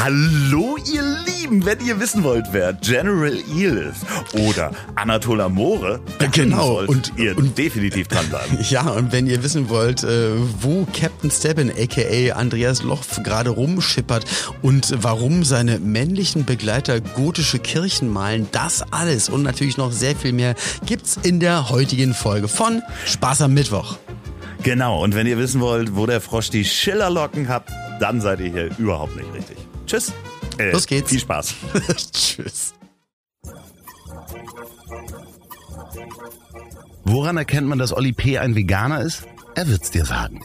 Hallo ihr Lieben, wenn ihr wissen wollt, wer General Eel ist oder Anatol Amore, dann Genau, solltet und- ihr und- definitiv dranbleiben. Ja, und wenn ihr wissen wollt, äh, wo Captain Stebbin, aka Andreas Loch, gerade rumschippert und warum seine männlichen Begleiter gotische Kirchen malen, das alles und natürlich noch sehr viel mehr gibt's in der heutigen Folge von Spaß am Mittwoch. Genau, und wenn ihr wissen wollt, wo der Frosch die Schillerlocken hat, dann seid ihr hier überhaupt nicht richtig. Tschüss. Äh, Los geht's. Viel Spaß. Tschüss. Woran erkennt man, dass Olli P. ein Veganer ist? Er wird's dir sagen.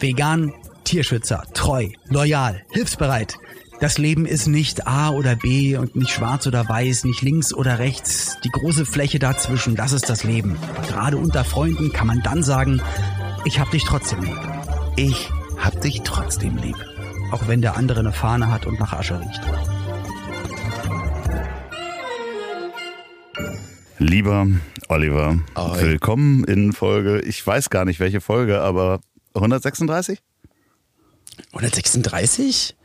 Vegan, Tierschützer, treu, loyal, hilfsbereit. Das Leben ist nicht A oder B und nicht schwarz oder weiß, nicht links oder rechts. Die große Fläche dazwischen, das ist das Leben. Gerade unter Freunden kann man dann sagen, ich hab dich trotzdem lieb. Ich hab dich trotzdem lieb. Auch wenn der andere eine Fahne hat und nach Asche riecht. Lieber Oliver, Ahoi. willkommen in Folge, ich weiß gar nicht welche Folge, aber 136? 136?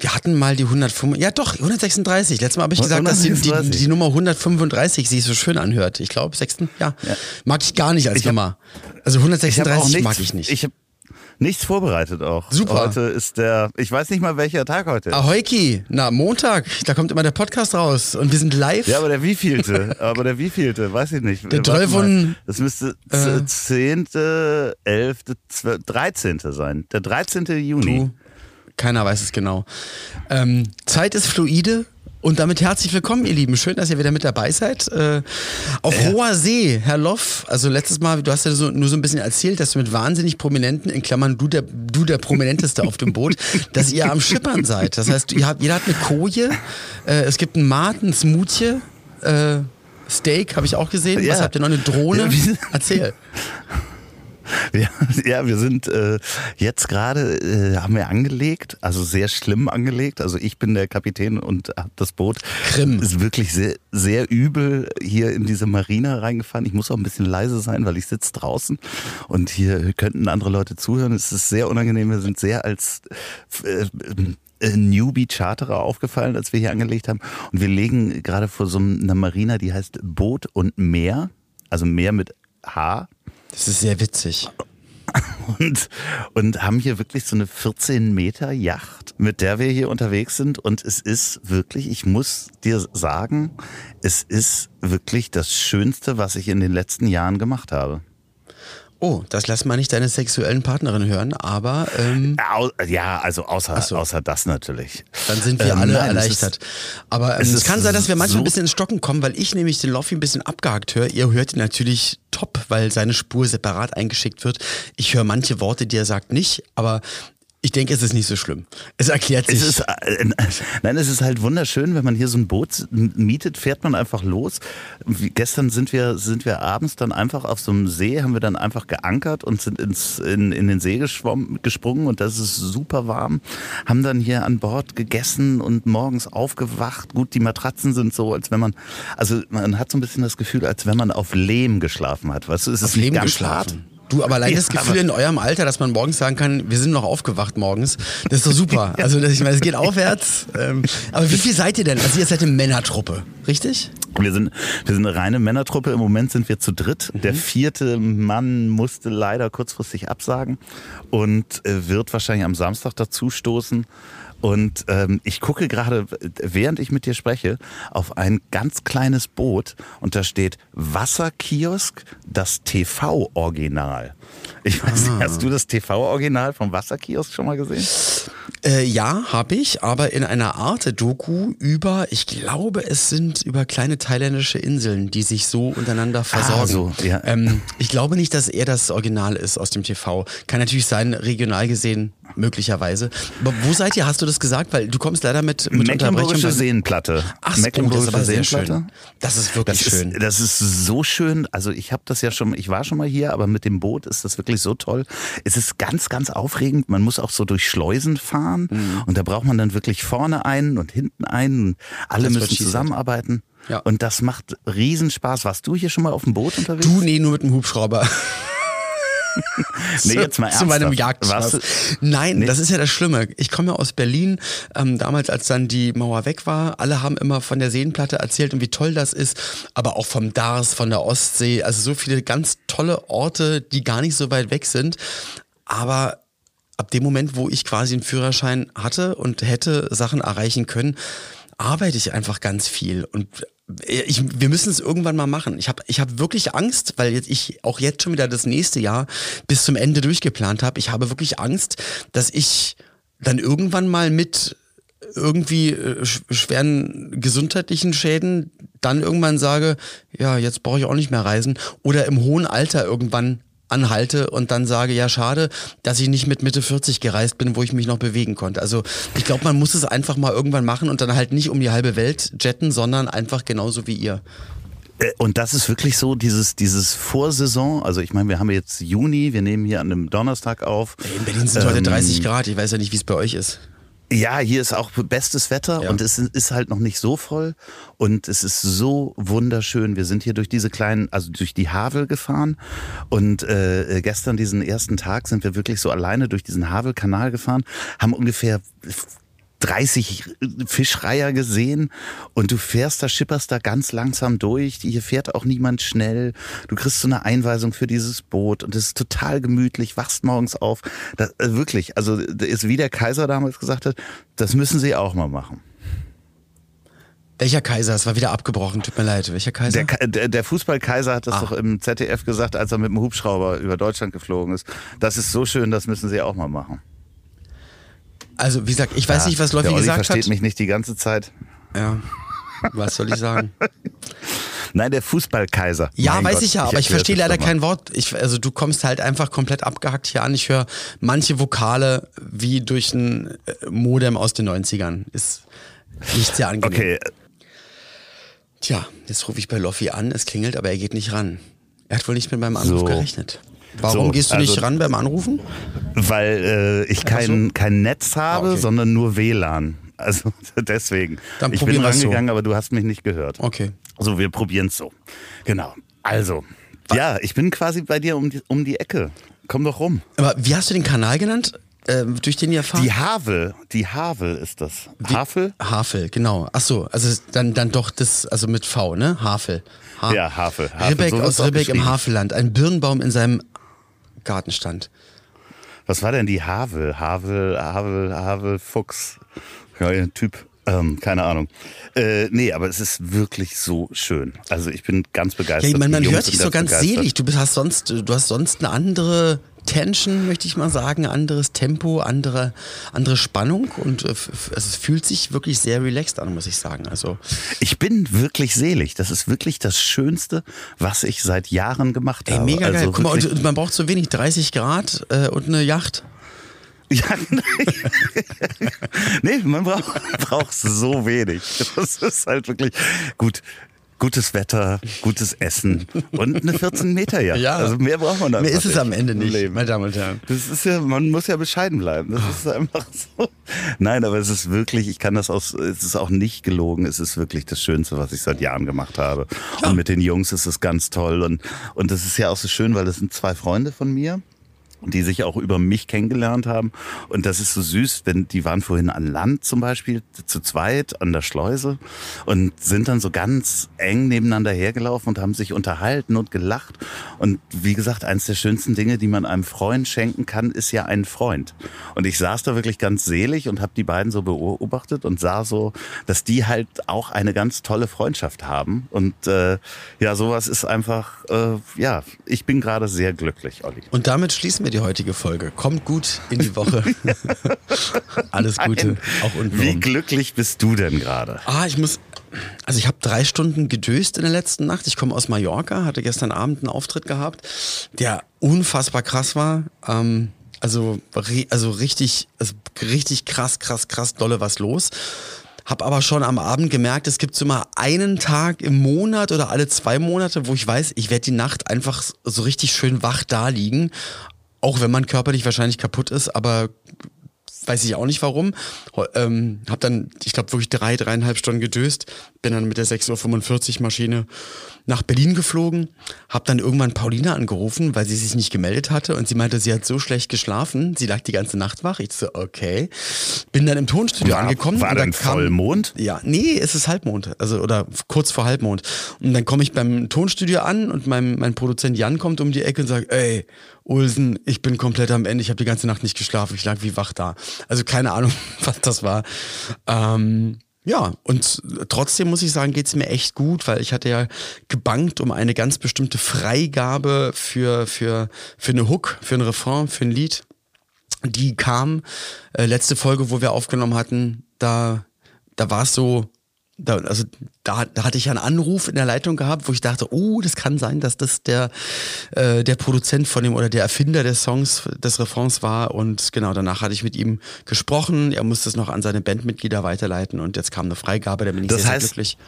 Wir hatten mal die 105, ja doch, 136. Letztes Mal habe ich gesagt, dass die, die, 136. die Nummer 135 sich so schön anhört. Ich glaube, sechsten, ja. Mag ich gar nicht als Ich hab- Nummer. Also hab 136 mag ich nicht. Ich habe nichts vorbereitet auch. Super. Heute ist der, ich weiß nicht mal welcher Tag heute ist. Ahoiki, na, Montag, da kommt immer der Podcast raus und wir sind live. Ja, aber der wievielte? aber der wievielte? Weiß ich nicht. Der mal. Das müsste Äh. zehnte, elfte, zwölfte, dreizehnte sein. Der 13. Juni. Du, keiner weiß es genau. Ähm, Zeit ist fluide. Und damit herzlich willkommen, ihr Lieben. Schön, dass ihr wieder mit dabei seid. Äh, auf hoher See, Herr Loff. Also letztes Mal, du hast ja so, nur so ein bisschen erzählt, dass du mit wahnsinnig Prominenten, in Klammern du der, du der Prominenteste auf dem Boot, dass ihr am Schippern seid. Das heißt, ihr habt, jeder hat eine Koje, äh, es gibt einen Mart, ein Smoothie, äh, Steak habe ich auch gesehen. Ja. Was habt ihr noch? Eine Drohne? Ja, Erzähl. Ja, ja, wir sind äh, jetzt gerade, äh, haben wir angelegt, also sehr schlimm angelegt. Also ich bin der Kapitän und habe das Boot. Grimm. Ist wirklich sehr, sehr übel hier in diese Marina reingefahren. Ich muss auch ein bisschen leise sein, weil ich sitze draußen und hier könnten andere Leute zuhören. Es ist sehr unangenehm. Wir sind sehr als äh, äh, Newbie-Charterer aufgefallen, als wir hier angelegt haben. Und wir legen gerade vor so einer Marina, die heißt Boot und Meer. Also Meer mit H. Das ist sehr witzig. und, und haben hier wirklich so eine 14 Meter Yacht, mit der wir hier unterwegs sind. Und es ist wirklich, ich muss dir sagen, es ist wirklich das Schönste, was ich in den letzten Jahren gemacht habe. Oh, das lass mal nicht deine sexuellen Partnerin hören, aber ähm, Au- Ja, also außer, so. außer das natürlich. dann sind wir Ähm, alle nein, es erleichtert. aber ähm, es es, ist kann sein, dass wir manchmal so- ein bisschen ins Stocken kommen, weil ich nämlich den Loffi ein bisschen abgehakt höre. Ihr hört ihn natürlich top, weil seine Spur separat eingeschickt wird. Ich höre manche Worte, die er sagt, nicht, aber ich denke, es ist nicht so schlimm. Es erklärt sich. Es ist, äh, nein, es ist halt wunderschön, wenn man hier so ein Boot mietet, fährt man einfach los. Wie, gestern sind wir, sind wir abends dann einfach auf so einem See, haben wir dann einfach geankert und sind ins, in, in den See geschwommen, gesprungen und das ist super warm. Haben dann hier an Bord gegessen und morgens aufgewacht. Gut, die Matratzen sind so, als wenn man, also man hat so ein bisschen das Gefühl, als wenn man auf Lehm geschlafen hat. Weißt du, es auf ist Leben ganz geschlafen. Du, aber allein das Gefühl in eurem Alter, dass man morgens sagen kann, wir sind noch aufgewacht morgens, das ist doch super. Also das, ich meine, es geht aufwärts. Ähm, aber wie viel seid ihr denn? Also ihr seid eine Männertruppe, richtig? Wir sind, wir sind eine reine Männertruppe. Im Moment sind wir zu dritt. Der vierte Mann musste leider kurzfristig absagen und äh, wird wahrscheinlich am Samstag dazu stoßen. Und ähm, ich gucke gerade, während ich mit dir spreche, auf ein ganz kleines Boot und da steht Wasserkiosk, das TV-Original. Ich weiß nicht, hast du das TV-Original vom Wasserkiosk schon mal gesehen? Äh, ja, habe ich, aber in einer Art Doku über, ich glaube, es sind über kleine thailändische Inseln, die sich so untereinander versorgen. Ah, so, ja. ähm, ich glaube nicht, dass er das Original ist aus dem TV. Kann natürlich sein, regional gesehen, möglicherweise. Aber wo seid ihr? Hast du das gesagt? Weil du kommst leider mit, mit Mecklenburgische. Seenplatte. Ach, so, das ist sehr schön. Seenplatte. Das ist wirklich Das schön. ist, das ist so schön. Also ich habe das ja schon, ich war schon mal hier, aber mit dem Boot ist das wirklich so toll. Es ist ganz, ganz aufregend. Man muss auch so durch Schleusen fahren Mhm. und da braucht man dann wirklich vorne einen und hinten einen. Und alle Das müssen zusammenarbeiten. Ja. Und das macht Riesenspaß. Warst du hier schon mal auf dem Boot unterwegs? Du, nee, nur mit dem Hubschrauber. nee, jetzt mal zu meinem ernsthaft. Jagdschloss. Was- Nein, Nee. das ist ja das Schlimme. Ich komme ja aus Berlin. Ähm, damals, als dann die Mauer weg war, alle haben immer von der Seenplatte erzählt und wie toll das ist. Aber auch vom Dars, von der Ostsee. Also so viele ganz tolle Orte, die gar nicht so weit weg sind. Aber ab dem Moment, wo ich quasi einen Führerschein hatte und hätte Sachen erreichen können, arbeite ich einfach ganz viel und ich, wir müssen es irgendwann mal machen. Ich habe ich hab wirklich Angst, weil jetzt ich auch jetzt schon wieder das nächste Jahr bis zum Ende durchgeplant habe. Ich habe wirklich Angst, dass ich dann irgendwann mal mit irgendwie äh, sch- schweren gesundheitlichen Schäden dann irgendwann sage, ja, jetzt brauche ich auch nicht mehr reisen oder im hohen Alter irgendwann anhalte und dann sage, ja, schade, dass ich nicht mit Mitte 40 gereist bin, wo ich mich noch bewegen konnte. Also ich glaube, man muss es einfach mal irgendwann machen und dann halt nicht um die halbe Welt jetten, sondern einfach genauso wie ihr. Äh, Und das ist wirklich so, dieses, dieses Vorsaison, also ich meine, wir haben jetzt Juni, wir nehmen hier an einem Donnerstag auf. In Berlin sind heute Ähm, 30 Grad, ich weiß ja nicht, wie es bei euch ist. Ja, hier ist auch bestes Wetter Ja. und es ist halt noch nicht so voll und es ist so wunderschön. Wir sind hier durch diese kleinen, also durch die Havel gefahren und äh, gestern diesen ersten Tag sind wir wirklich so alleine durch diesen Havelkanal gefahren, haben ungefähr 30 Fischreiher gesehen und du fährst da, schipperst da ganz langsam durch. Hier fährt auch niemand schnell. Du kriegst so eine Einweisung für dieses Boot und es ist total gemütlich, wachst morgens auf. Das, äh, wirklich, also das ist wie der Kaiser damals gesagt hat, das müssen sie auch mal machen. Welcher Kaiser? Es war wieder abgebrochen, tut mir leid. Welcher Kaiser? Der, der, der Fußballkaiser hat das Ah. doch im ZDF gesagt, als er mit dem Hubschrauber über Deutschland geflogen ist. Das ist so schön, das müssen sie auch mal machen. Also, wie gesagt, ich weiß nicht, was Läufi gesagt versteht hat. mich nicht die ganze Zeit. Ja. Was soll ich sagen? Nein, der Fußballkaiser. Ja, Mein weiß Gott, ich ja, aber ich verstehe leider kein Wort. Ich, also du kommst halt einfach komplett abgehackt hier an. Ich höre manche Vokale wie durch ein äh, Modem aus den 90ern. Ist nicht sehr angenehm. Okay, Tja, jetzt rufe ich bei Loffi an, es klingelt, aber er geht nicht ran. Er hat wohl nicht mit meinem Anruf So. gerechnet. Warum So, gehst du nicht also- ran beim Anrufen? weil äh, ich kein, kein Netz habe, Ah, okay. sondern nur WLAN. Also deswegen. Dann ich bin wir's so. rangegangen, aber du hast mich nicht gehört. Okay. So, wir probieren es so. Genau. Also, ja, ich bin quasi bei dir um die, um die Ecke. Komm doch rum. Aber wie hast du den Kanal genannt, äh, durch den ihr fahrt? Die Havel, die Havel ist das. Havel? Havel, genau. Ach so, also dann, dann doch das, also mit V, ne? Havel. Ha Ja, Havel. Havel, Ribbeck so aus Ribbeck im. Havelland. Ein Birnbaum in seinem Garten stand. Was war denn die Havel? Havel, Havel, Havel, Fuchs. Ja, ein Typ. Ähm, keine Ahnung. Äh, nee, aber es ist wirklich so schön. Also ich bin ganz begeistert. Ja, ich meine, man hört sich sind so ganz begeistert. selig. Du bist, hast sonst, du hast sonst eine andere Tension, möchte ich mal sagen, anderes Tempo, andere, andere Spannung und äh, also es fühlt sich wirklich sehr relaxed an, muss ich sagen. Also Ich bin wirklich selig. Das ist wirklich das Schönste, was ich seit Jahren gemacht ey, habe. mega geil. Also Guck mal, und man braucht so wenig, 30 Grad äh, und eine Yacht. Ja, nee, man braucht, braucht so wenig. Das ist halt wirklich gut. Gutes Wetter, gutes Essen und eine 14 Meter Yacht. Ja. Also mehr braucht man da Mehr ist es am Ende nicht, Leben. meine Damen und Herren. Das ist ja, man muss ja bescheiden bleiben. Das ist einfach so. Nein, aber es ist wirklich, ich kann das aus, es ist auch nicht gelogen. Es ist wirklich das Schönste, was ich seit Jahren gemacht habe. Und mit den Jungs ist es ganz toll. Und, und das ist ja auch so schön, weil das sind zwei Freunde von mir die sich auch über mich kennengelernt haben. Und das ist so süß, wenn die waren vorhin an Land zum Beispiel, zu zweit an der Schleuse und sind dann so ganz eng nebeneinander hergelaufen und haben sich unterhalten und gelacht. Und wie gesagt, eines der schönsten Dinge, die man einem Freund schenken kann, ist ja ein Freund. Und ich saß da wirklich ganz selig und habe die beiden so beobachtet und sah so, dass die halt auch eine ganz tolle Freundschaft haben. Und äh, ja, sowas ist einfach, äh, ja, ich bin gerade sehr glücklich, Olli. Und damit schließen wir die heutige Folge. Kommt gut in die Woche. Alles Gute, Nein. auch unten Wie glücklich bist du denn gerade? Ah, ich muss. Also ich habe drei Stunden gedöst in der letzten Nacht. Ich komme aus Mallorca, hatte gestern Abend einen Auftritt gehabt, der unfassbar krass war. Ähm, also, also richtig, also richtig krass, krass, krass dolle was los. Hab aber schon am Abend gemerkt, es gibt so mal einen Tag im Monat oder alle zwei Monate, wo ich weiß, ich werde die Nacht einfach so richtig schön wach da liegen. Auch wenn man körperlich wahrscheinlich kaputt ist, aber weiß ich auch nicht warum. Ähm, hab dann, ich glaube, wirklich drei, dreieinhalb Stunden gedöst. Bin dann mit der 6.45 Uhr Maschine nach Berlin geflogen. Hab dann irgendwann Paulina angerufen, weil sie sich nicht gemeldet hatte. Und sie meinte, sie hat so schlecht geschlafen. Sie lag die ganze Nacht wach. Ich so, okay. Bin dann im Tonstudio War- angekommen. war und dann denn Vollmond? Ja, nee, es ist Halbmond. Also, oder kurz vor Halbmond. Und dann komme ich beim Tonstudio an und mein, mein Produzent Jan kommt um die Ecke und sagt, ey, Ulsen, ich bin komplett am Ende. Ich habe die ganze Nacht nicht geschlafen. Ich lag wie wach da. Also keine Ahnung, was das war. Ähm, ja, und trotzdem muss ich sagen, geht's mir echt gut, weil ich hatte ja gebankt um eine ganz bestimmte Freigabe für, für, für eine Hook, für ein Refrain, für ein Lied. Die kam, äh, letzte Folge, wo wir aufgenommen hatten, da, da war es so, da, also da, da hatte ich einen Anruf in der Leitung gehabt, wo ich dachte, oh, das kann sein, dass das der, äh, der Produzent von dem oder der Erfinder des Songs, des Refrains war. Und genau, danach hatte ich mit ihm gesprochen. Er musste es noch an seine Bandmitglieder weiterleiten und jetzt kam eine Freigabe, da bin ich Das sehr, heißt- sehr glücklich.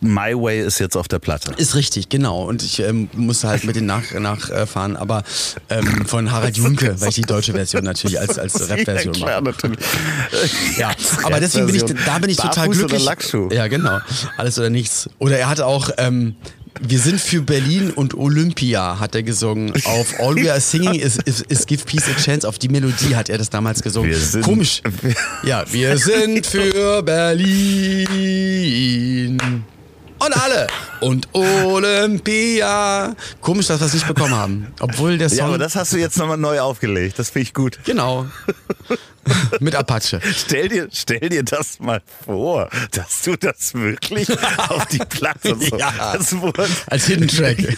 My Way ist jetzt auf der Platte. Ist richtig, genau. Und ich ähm, musste halt mit den nachfahren, nach, äh, fahren, aber ähm, von Harald Junke, weil ich die deutsche Version natürlich als, als Rap-Version Ja, mache. natürlich. Ja, aber deswegen bin ich, da bin ich total Barfuß glücklich. Oder Lackschuh? Ja, genau. Alles oder nichts. Oder er hat auch, ähm, wir sind für Berlin und Olympia, hat er gesungen. Auf All We Are Singing is, is, is Give Peace a Chance. Auf die Melodie hat er das damals gesungen. Sind- Komisch. Ja, wir sind für Berlin. Und alle. Und Olympia. Komisch, dass wir es nicht bekommen haben. Obwohl der Song. Ja, aber das hast du jetzt nochmal neu aufgelegt. Das finde ich gut. genau. Mit Apache. Stell dir, stell dir das mal vor, dass du das wirklich auf die Platte so. Ja. Als Hidden Track.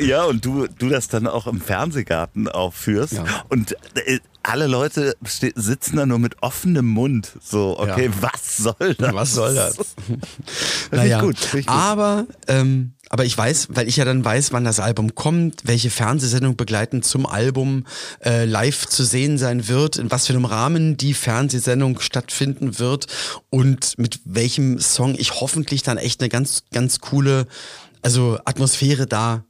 Ja, und du, du das dann auch im Fernsehgarten aufführst. Ja. Und äh, alle Leute sitzen da nur mit offenem Mund. So, okay, Ja. was soll das? Was soll das? Gut, ich gut. Aber, ähm, aber ich weiß, weil ich ja dann weiß, wann das Album kommt, welche Fernsehsendung begleitend zum Album äh, live zu sehen sein wird, in was für einem Rahmen die Fernsehsendung stattfinden wird und mit welchem Song ich hoffentlich dann echt eine ganz, ganz coole, also Atmosphäre da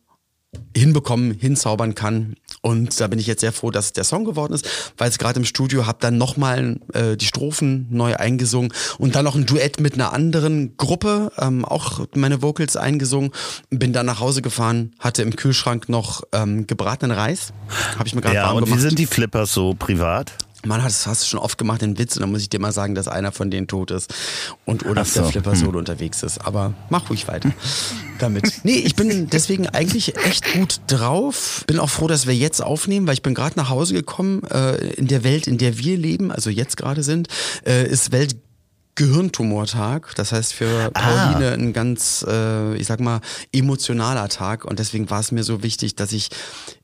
hinbekommen, hinzaubern kann. Und da bin ich jetzt sehr froh, dass der Song geworden ist, weil es gerade im Studio habe dann nochmal äh, die Strophen neu eingesungen und dann noch ein Duett mit einer anderen Gruppe, ähm, auch meine Vocals eingesungen. Bin dann nach Hause gefahren, hatte im Kühlschrank noch ähm, gebratenen Reis, habe ich mir gerade Ja, warm und wie gemacht. sind die Flippers so privat? Man hat das hast du schon oft gemacht, den Witz, und dann muss ich dir mal sagen, dass einer von denen tot ist und oder so. der Flipper Solo unterwegs ist. Aber mach ruhig weiter damit. Nee, ich bin deswegen eigentlich echt gut drauf. Bin auch froh, dass wir jetzt aufnehmen, weil ich bin gerade nach Hause gekommen. Äh, in der Welt, in der wir leben, also jetzt gerade sind, äh, ist Welt Gehirntumortag, das heißt für Pauline ein ganz, äh, ich sag mal, emotionaler Tag und deswegen war es mir so wichtig, dass ich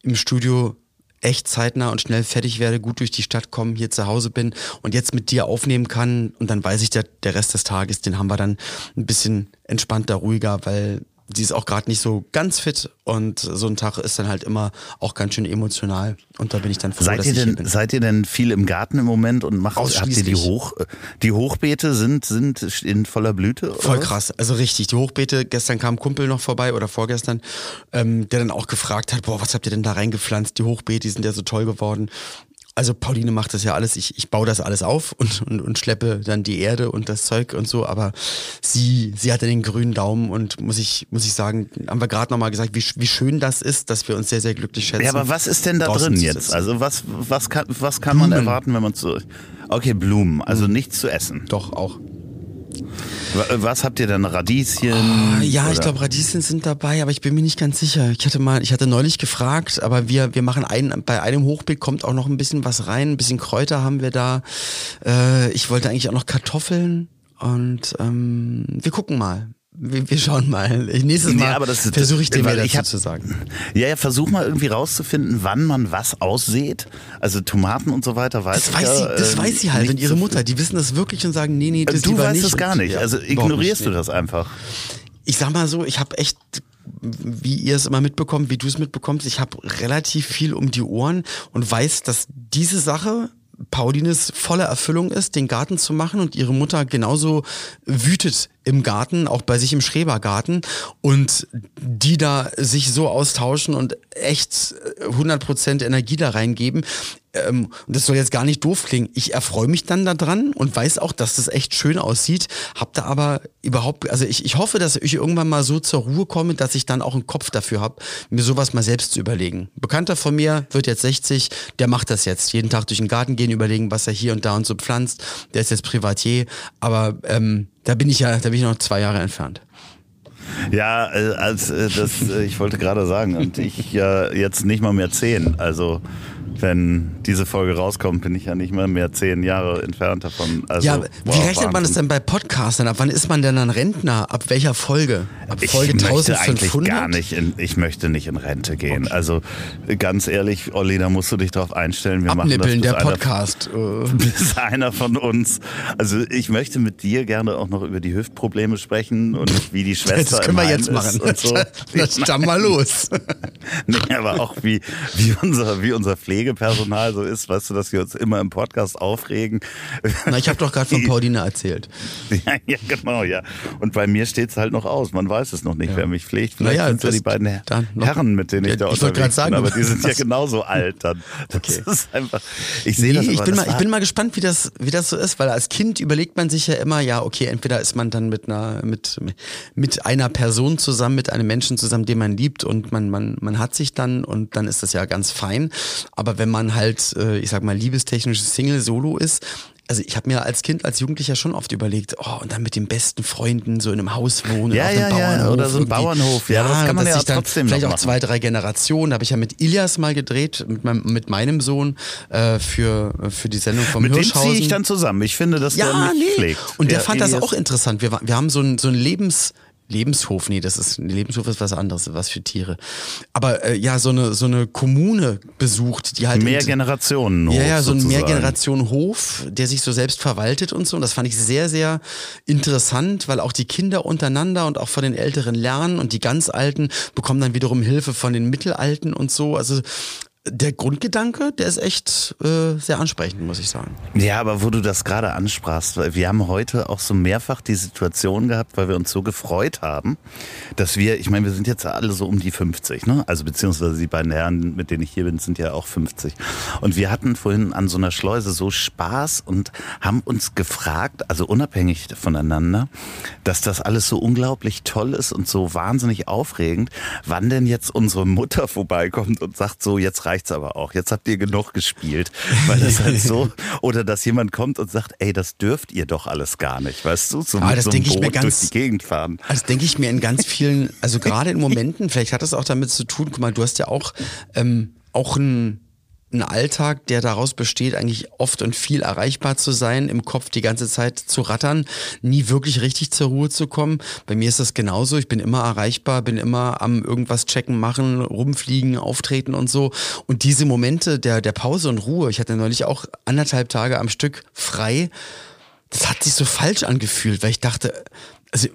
im Studio echt zeitnah und schnell fertig werde, gut durch die Stadt kommen, hier zu Hause bin und jetzt mit dir aufnehmen kann. Und dann weiß ich, der, der Rest des Tages, den haben wir dann ein bisschen entspannter, ruhiger, weil sie ist auch gerade nicht so ganz fit und so ein Tag ist dann halt immer auch ganz schön emotional und da bin ich dann froh, Seid dass ihr ich hier denn, bin. seid ihr denn viel im Garten im Moment und macht, habt ihr die. Hoch, die Hochbeete sind, sind in voller Blüte? oder Voll was? krass, also richtig. Die Hochbeete, gestern kam ein Kumpel noch vorbei oder vorgestern, ähm, der dann auch gefragt hat, boah, was habt ihr denn da reingepflanzt? Die Hochbeete, die sind ja so toll geworden. Also Pauline macht das ja alles, ich, ich baue das alles auf und, und, und schleppe dann die Erde und das Zeug und so, aber sie, sie hatte den grünen Daumen und muss ich, muss ich sagen, haben wir gerade nochmal gesagt, wie, wie schön das ist, dass wir uns sehr, sehr glücklich schätzen. Ja, aber was ist denn da drin jetzt? Also was, was kann, was kann man erwarten, wenn man zu. Okay, Blumen, also nichts zu essen. Doch, auch. Wa- Was habt ihr denn? Radieschen? Ah, Ja, ich oder- glaube, Radieschen sind dabei, aber ich bin mir nicht ganz sicher. Ich hatte mal, ich hatte neulich gefragt, aber wir, wir machen ein, bei einem Hochbeet kommt auch noch ein bisschen was rein, ein bisschen Kräuter haben wir da. Äh, ich wollte eigentlich auch noch Kartoffeln und ähm, wir gucken mal. Wir, wir schauen mal. Ich- Nächstes Nee, Mal aber das ist- versuche ich dir mehr dazu hab- zu sagen. Ja, ja, versuch mal irgendwie rauszufinden, wann man was aussät. Also Tomaten und so weiter, weiß Das ich weiß ja, sie, das äh, weiß sie halt nicht und ihre Mutter, die wissen das wirklich und sagen, nee, nee, das Du lieber weißt nicht. es gar nicht. Also ignorierst nicht, du nee. das einfach. ich sag mal so, ich habe echt, wie ihr es immer mitbekommt, wie du es mitbekommst, ich habe relativ viel um die Ohren und weiß, dass diese Sache Paulines volle Erfüllung ist, den Garten zu machen und ihre Mutter genauso wütet im Garten, auch bei sich im Schrebergarten und die da sich so austauschen und echt 100% Energie da reingeben. Ähm, und das soll jetzt gar nicht doof klingen. Ich erfreue mich dann daran und weiß auch, dass das echt schön aussieht. Hab da aber überhaupt, also ich, ich hoffe, dass ich irgendwann mal so zur Ruhe komme, dass ich dann auch einen Kopf dafür habe, mir sowas mal selbst zu überlegen. Bekannter von mir wird jetzt 60, der macht das jetzt. Jeden Tag durch den Garten gehen, überlegen, was er hier und da und so pflanzt. Der ist jetzt Privatier, aber ähm, da bin ich ja, da bin ich noch zwei Jahre entfernt. Ja, äh, als äh, das, äh, ich wollte gerade sagen, und ich ja jetzt nicht mal mehr zehn. Also wenn diese Folge rauskommt, bin ich ja nicht mehr mehr zehn Jahre entfernt davon. Also, ja, wie wow, rechnet man Wahnsinn. das denn bei Podcastern? Ab wann ist man denn ein Rentner? Ab welcher Folge? Ab Ich Folge möchte eigentlich 1500? gar nicht in, ich möchte nicht in Rente gehen. Also ganz ehrlich, Olli, da musst du dich drauf einstellen. Wir Abnippeln, machen das, der einer- Podcast. Äh, bis einer von uns. Also ich möchte mit dir gerne auch noch über die Hüftprobleme sprechen und wie die Schwester Das können wir jetzt machen. So. Stamm mal los. Nee, aber auch wie, wie, unser, wie unser Pflegepersonal so ist, weißt du, dass wir uns immer im Podcast aufregen. Na, ich habe doch gerade von Pauline erzählt. Ja, ja, genau, ja. Und bei mir steht es halt noch aus. Man weiß es noch nicht, wer mich pflegt. Vielleicht Naja, sind es ja die beiden Herren, mit denen ich Ja, da ich wollte unterwegs gerade sagen, bin. Aber die sind ja genauso alt dann. Okay. einfach, ich sehe Nee, das ich, bin das mal, ich bin mal gespannt, wie das, wie das so ist, weil als Kind überlegt man sich ja immer, ja, okay, entweder ist man dann mit einer, mit, mit einer Person zusammen, mit einem Menschen zusammen, den man liebt und man, man, man hat sich dann und dann ist das ja ganz fein. Aber wenn man halt, äh, ich sag mal, liebestechnisch Single Solo ist, also ich habe mir als Kind, als Jugendlicher schon oft überlegt, oh, und dann mit den besten Freunden so in einem Haus wohnen, Ja, auf einem ja, ja, Bauernhof. oder so ein. Bauernhof. Ja, das kann man ja trotzdem Vielleicht auch zwei, drei Generationen. Da habe ich ja mit Ilias mal gedreht, mit meinem, mit meinem Sohn äh, für, für die Sendung vom mit dem Hirschhausen. ziehe ich dann zusammen. Ich finde, dass der Ja, mich nee. pflegt. Und der Ja, fand das Elias- auch interessant. Wir, wir haben so ein, so ein Lebens, Lebenshof, nee, das ist, ein Lebenshof ist was anderes, was für Tiere. Aber äh, ja, so eine, so eine Kommune besucht, die halt. Mehr Generationen. ja, ja, so ein. Mehrgenerationen-Hof, der sich so selbst verwaltet und so. Und das fand ich sehr, sehr interessant, weil auch die Kinder untereinander und auch von den Älteren lernen und die ganz Alten bekommen dann wiederum Hilfe von den Mittelalten und so. Also der Grundgedanke, der ist echt äh, sehr ansprechend, muss ich sagen. Ja, aber wo du das gerade ansprachst, weil wir haben heute auch so mehrfach die Situation gehabt, weil wir uns so gefreut haben, dass wir, ich meine, wir sind jetzt alle so um die 50, ne? Also beziehungsweise die beiden Herren, mit denen ich hier bin, sind ja auch 50. Und wir hatten vorhin an so einer Schleuse so Spaß und haben uns gefragt, also unabhängig voneinander, dass das alles so unglaublich toll ist und so wahnsinnig aufregend, wann denn jetzt unsere Mutter vorbeikommt und sagt so, jetzt reicht's aber auch, jetzt habt ihr genug gespielt, weil das halt so, oder dass jemand kommt und sagt, ey, das dürft ihr doch alles gar nicht, weißt du, so Ah, mit das so einem denk ich mir Boot ganz- durch die Gegend fahren. Also denke ich mir in ganz vielen, also gerade in Momenten, vielleicht hat das auch damit zu tun, guck mal, du hast ja auch, ähm, auch einen einen Alltag, der daraus besteht, eigentlich oft und viel erreichbar zu sein, im Kopf die ganze Zeit zu rattern, nie wirklich richtig zur Ruhe zu kommen. Bei mir ist das genauso. Ich bin immer erreichbar, bin immer am irgendwas checken, machen, rumfliegen, auftreten und so. Und diese Momente der, der Pause und Ruhe, ich hatte neulich auch anderthalb Tage am Stück frei, das hat sich so falsch angefühlt, weil ich dachte, also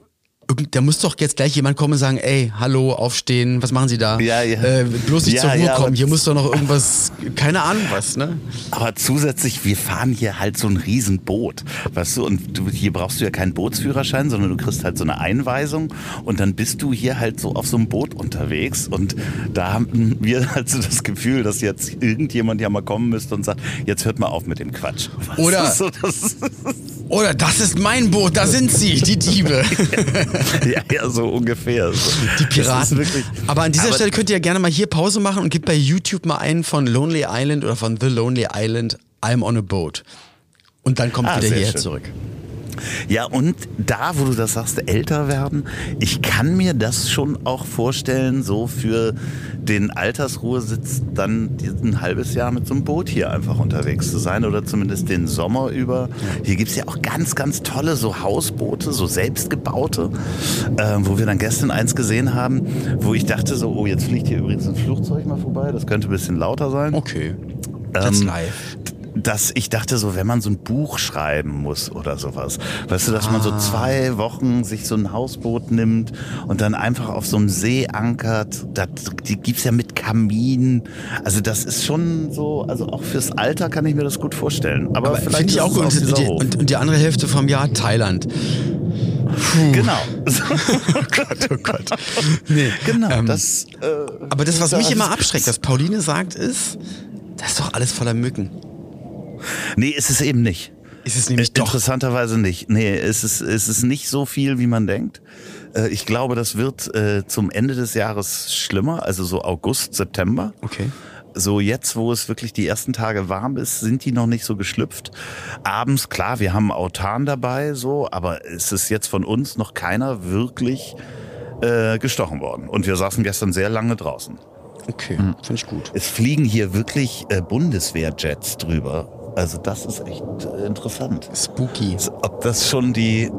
da muss doch jetzt gleich jemand kommen und sagen, ey, hallo, aufstehen, was machen Sie da? Ja, ja. Äh, bloß nicht Ja, zur Ruhe ja, kommen, hier muss doch noch irgendwas, keine Ahnung was, ne? Aber zusätzlich, wir fahren hier halt so ein Riesenboot, weißt du, und du, hier brauchst du ja keinen Bootsführerschein, sondern du kriegst halt so eine Einweisung und dann bist du hier halt so auf so einem Boot unterwegs und da haben wir halt so das Gefühl, dass jetzt irgendjemand ja mal kommen müsste und sagt, jetzt hört mal auf mit dem Quatsch. Weißt Oder- so, das, Oder das ist mein Boot, da sind sie, die Diebe. ja, ja, so ungefähr. Die Piraten. wirklich, Aber an dieser Aber- Stelle könnt ihr ja gerne mal hier Pause machen und gebt bei YouTube mal einen von Lonely Island oder von The Lonely Island, I'm on a Boat. Und dann kommt Ah, wieder hierher schön. zurück. Ja, und da, wo du das sagst, älter werden, ich kann mir das schon auch vorstellen, so für den Altersruhesitz dann ein halbes Jahr mit so einem Boot hier einfach unterwegs zu sein oder zumindest den Sommer über. Hier gibt's ja auch ganz, ganz tolle so Hausboote, so selbstgebaute, äh, wo wir dann gestern eins gesehen haben, wo ich dachte so, oh, jetzt fliegt hier übrigens ein Flugzeug mal vorbei, das könnte ein bisschen lauter sein Okay. That's Ähm, live. Dass ich dachte so, wenn man so ein Buch schreiben muss oder sowas, weißt du, dass man so zwei Wochen sich so ein Hausboot nimmt und dann einfach auf so einem See ankert, das, die gibt's ja mit Kamin, also das ist schon so, also auch fürs Alter kann ich mir das gut vorstellen, aber, Aber vielleicht finde ich auch gut. Und die, und, und die andere Hälfte vom Jahr Thailand. Genau. Oh Gott, oh Gott. Nee, Genau, ähm, das. Äh, aber das, was mich immer abschreckt, was Pauline sagt, ist, das ist doch alles voller Mücken. Nee, ist es eben nicht. Ist es nämlich Äh, doch. Interessanterweise nicht. Nee, es ist, es ist nicht so viel, wie man denkt. Äh, Ich glaube, das wird äh, zum Ende des Jahres schlimmer, also so August, September. Okay. So jetzt, wo es wirklich die ersten Tage warm ist, sind die noch nicht so geschlüpft. Abends, klar, wir haben Autan dabei, so, aber es ist jetzt von uns noch keiner wirklich äh, gestochen worden. Und wir saßen gestern sehr lange draußen. Okay, Hm. finde ich gut. Es fliegen hier wirklich äh, Bundeswehrjets drüber. Also das ist echt äh, interessant. Spooky. Ob das schon die,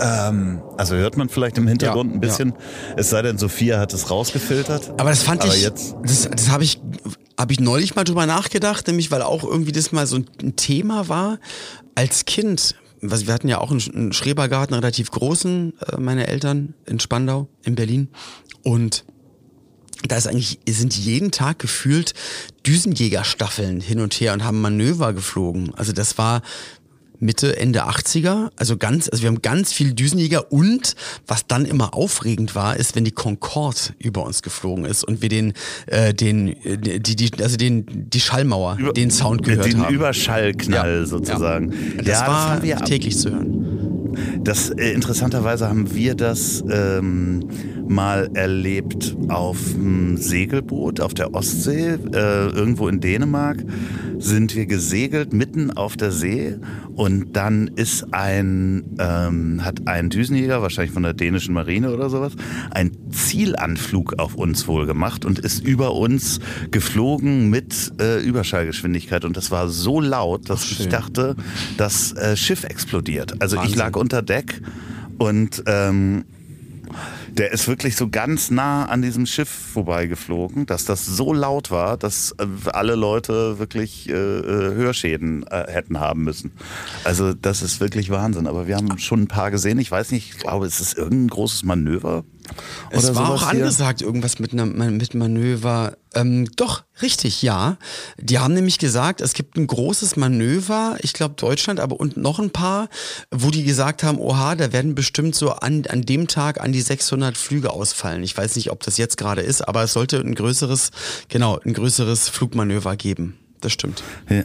ähm, also hört man vielleicht im Hintergrund Ja, ein bisschen, es sei denn, Sophia hat es rausgefiltert. Aber das fand Aber ich, jetzt- das, das habe ich, habe ich neulich mal drüber nachgedacht, nämlich weil auch irgendwie das mal so ein Thema war als Kind. Was, wir hatten ja auch einen, Schrebergarten, relativ großen, äh, meine Eltern in Spandau, in Berlin. Und da ist eigentlich, sind jeden Tag gefühlt Düsenjägerstaffeln hin und her und haben Manöver geflogen. Also das war Mitte, Ende 80er. Also ganz, also wir haben ganz viele Düsenjäger und was dann immer aufregend war, ist, wenn die Concorde über uns geflogen ist und wir den, äh, den, äh, die, die, also den, die Schallmauer, Über- den Sound gehört den haben. Überschallknall Ja, sozusagen. Ja. Das ja, war das haben wir täglich zu hören. Das äh, interessanterweise haben wir das ähm, mal erlebt auf dem Segelboot auf der Ostsee, äh, irgendwo in Dänemark sind wir gesegelt mitten auf der See und dann ist ein ähm, hat ein Düsenjäger wahrscheinlich von der dänischen Marine oder sowas ein Zielanflug auf uns wohl gemacht und ist über uns geflogen mit äh, Überschallgeschwindigkeit und das war so laut, dass ich dachte, das äh, Schiff explodiert. Also ich Wahnsinn. lag unter Deck und ähm, der ist wirklich so ganz nah an diesem Schiff vorbeigeflogen, dass das so laut war, dass äh, alle Leute wirklich äh, äh, Hörschäden äh, hätten haben müssen. Also das ist wirklich Wahnsinn. Aber wir haben schon ein paar gesehen. Ich weiß nicht, ich glaube, es ist irgendein großes Manöver. Es war auch hier. angesagt, irgendwas mit, einer, mit Manöver. Ähm, doch, richtig, ja. Die haben nämlich gesagt, es gibt ein großes Manöver, ich glaube Deutschland, aber und noch ein paar, wo die gesagt haben, oha, da werden bestimmt so an, an dem Tag an die 600 Flüge ausfallen. Ich weiß nicht, ob das jetzt gerade ist, aber es sollte ein größeres, genau, ein größeres Flugmanöver geben. Das stimmt.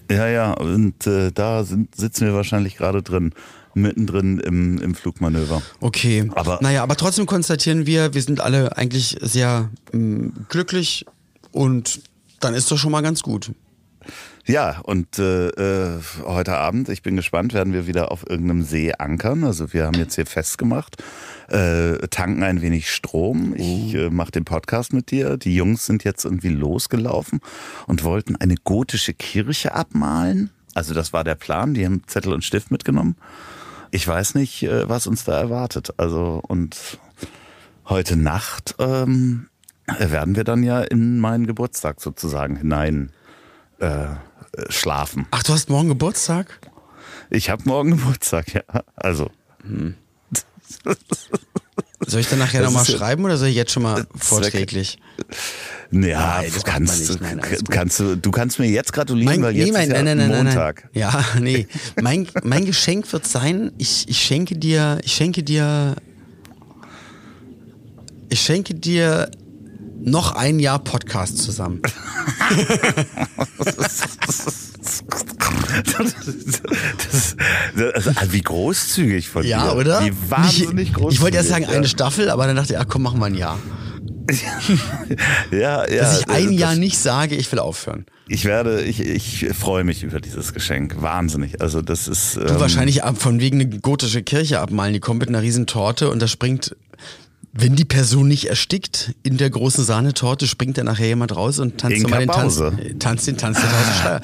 Ja, ja, und äh, da sind, sitzen wir wahrscheinlich gerade drin, mittendrin im, im Flugmanöver. Okay. Aber- naja, aber trotzdem konstatieren wir, wir sind alle eigentlich sehr ähm, glücklich und dann ist das schon mal ganz gut. Ja, und äh, äh, heute Abend, ich bin gespannt, werden wir wieder auf irgendeinem See ankern. Also wir haben jetzt hier festgemacht, äh, tanken ein wenig Strom. Ich äh, mache den Podcast mit dir. Die Jungs sind jetzt irgendwie losgelaufen und wollten eine gotische Kirche abmalen. Also das war der Plan. Die haben Zettel und Stift mitgenommen. Ich weiß nicht, äh, was uns da erwartet. Also und heute Nacht ähm, werden wir dann ja in meinen Geburtstag sozusagen hinein äh, schlafen. Ach, du hast morgen Geburtstag? Ich habe morgen Geburtstag, ja. Also, Soll ich dann nachher nochmal schreiben oder soll ich jetzt schon mal vorträglich? ja, Nein, kannst, nicht. Nein, kannst du, du kannst mir jetzt gratulieren, weil jetzt ist ja Montag. Ja, nee. Mein, mein Geschenk wird sein, ich, ich schenke dir, ich schenke dir, ich schenke dir noch ein Jahr Podcast zusammen. Das, das, das, wie großzügig von Ja, dir. oder? Wie wahnsinnig ich, großzügig. ich wollte erst sagen ja. eine Staffel, aber dann dachte ich, ach komm, machen wir ein Jahr. Ja, ja. Dass ich ein das- Jahr nicht sage, ich will aufhören. Ich werde, ich, ich freue mich über dieses Geschenk. Wahnsinnig. Also das ist. Du ähm, wahrscheinlich ab, von wegen eine gotische Kirche abmalen. Die kommt mit einer riesen Torte und da springt, wenn die Person nicht erstickt in der großen Sahnetorte, springt dann nachher jemand raus und tanzt nochmal den Tanz, äh, tanzt den Tanz der tausend Schleier.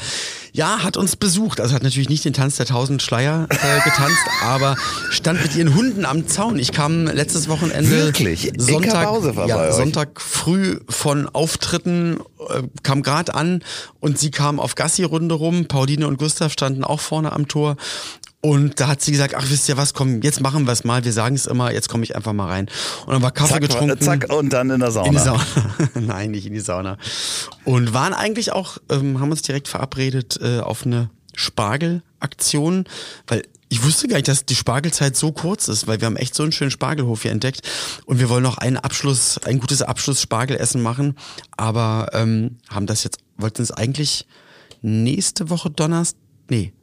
Ja, hat uns besucht. Also hat natürlich nicht den Tanz der tausend Schleier äh, getanzt, aber stand mit ihren Hunden am Zaun. Ich kam letztes Wochenende Wirklich? Sonntag, ja? Sonntag früh von Auftritten, äh, kam grad an und sie kam auf Gassi-Runde rum. Pauline und Gustav standen auch vorne am Tor. Und da hat sie gesagt, ach wisst ihr was, komm, jetzt machen wir es mal. Wir sagen es immer, jetzt komme ich einfach mal rein. Und dann war Kaffee zack, getrunken. zack, und dann in der Sauna. In die Sauna. Nein, nicht in die Sauna. Und waren eigentlich auch, ähm, haben uns direkt verabredet äh, auf eine Spargelaktion, weil ich wusste gar nicht, dass die Spargelzeit so kurz ist, weil wir haben echt so einen schönen Spargelhof hier entdeckt und wir wollen noch einen Abschluss, ein gutes Abschluss-Spargelessen machen, aber ähm, haben das jetzt, wollten es eigentlich nächste Woche Donnerstag, nee,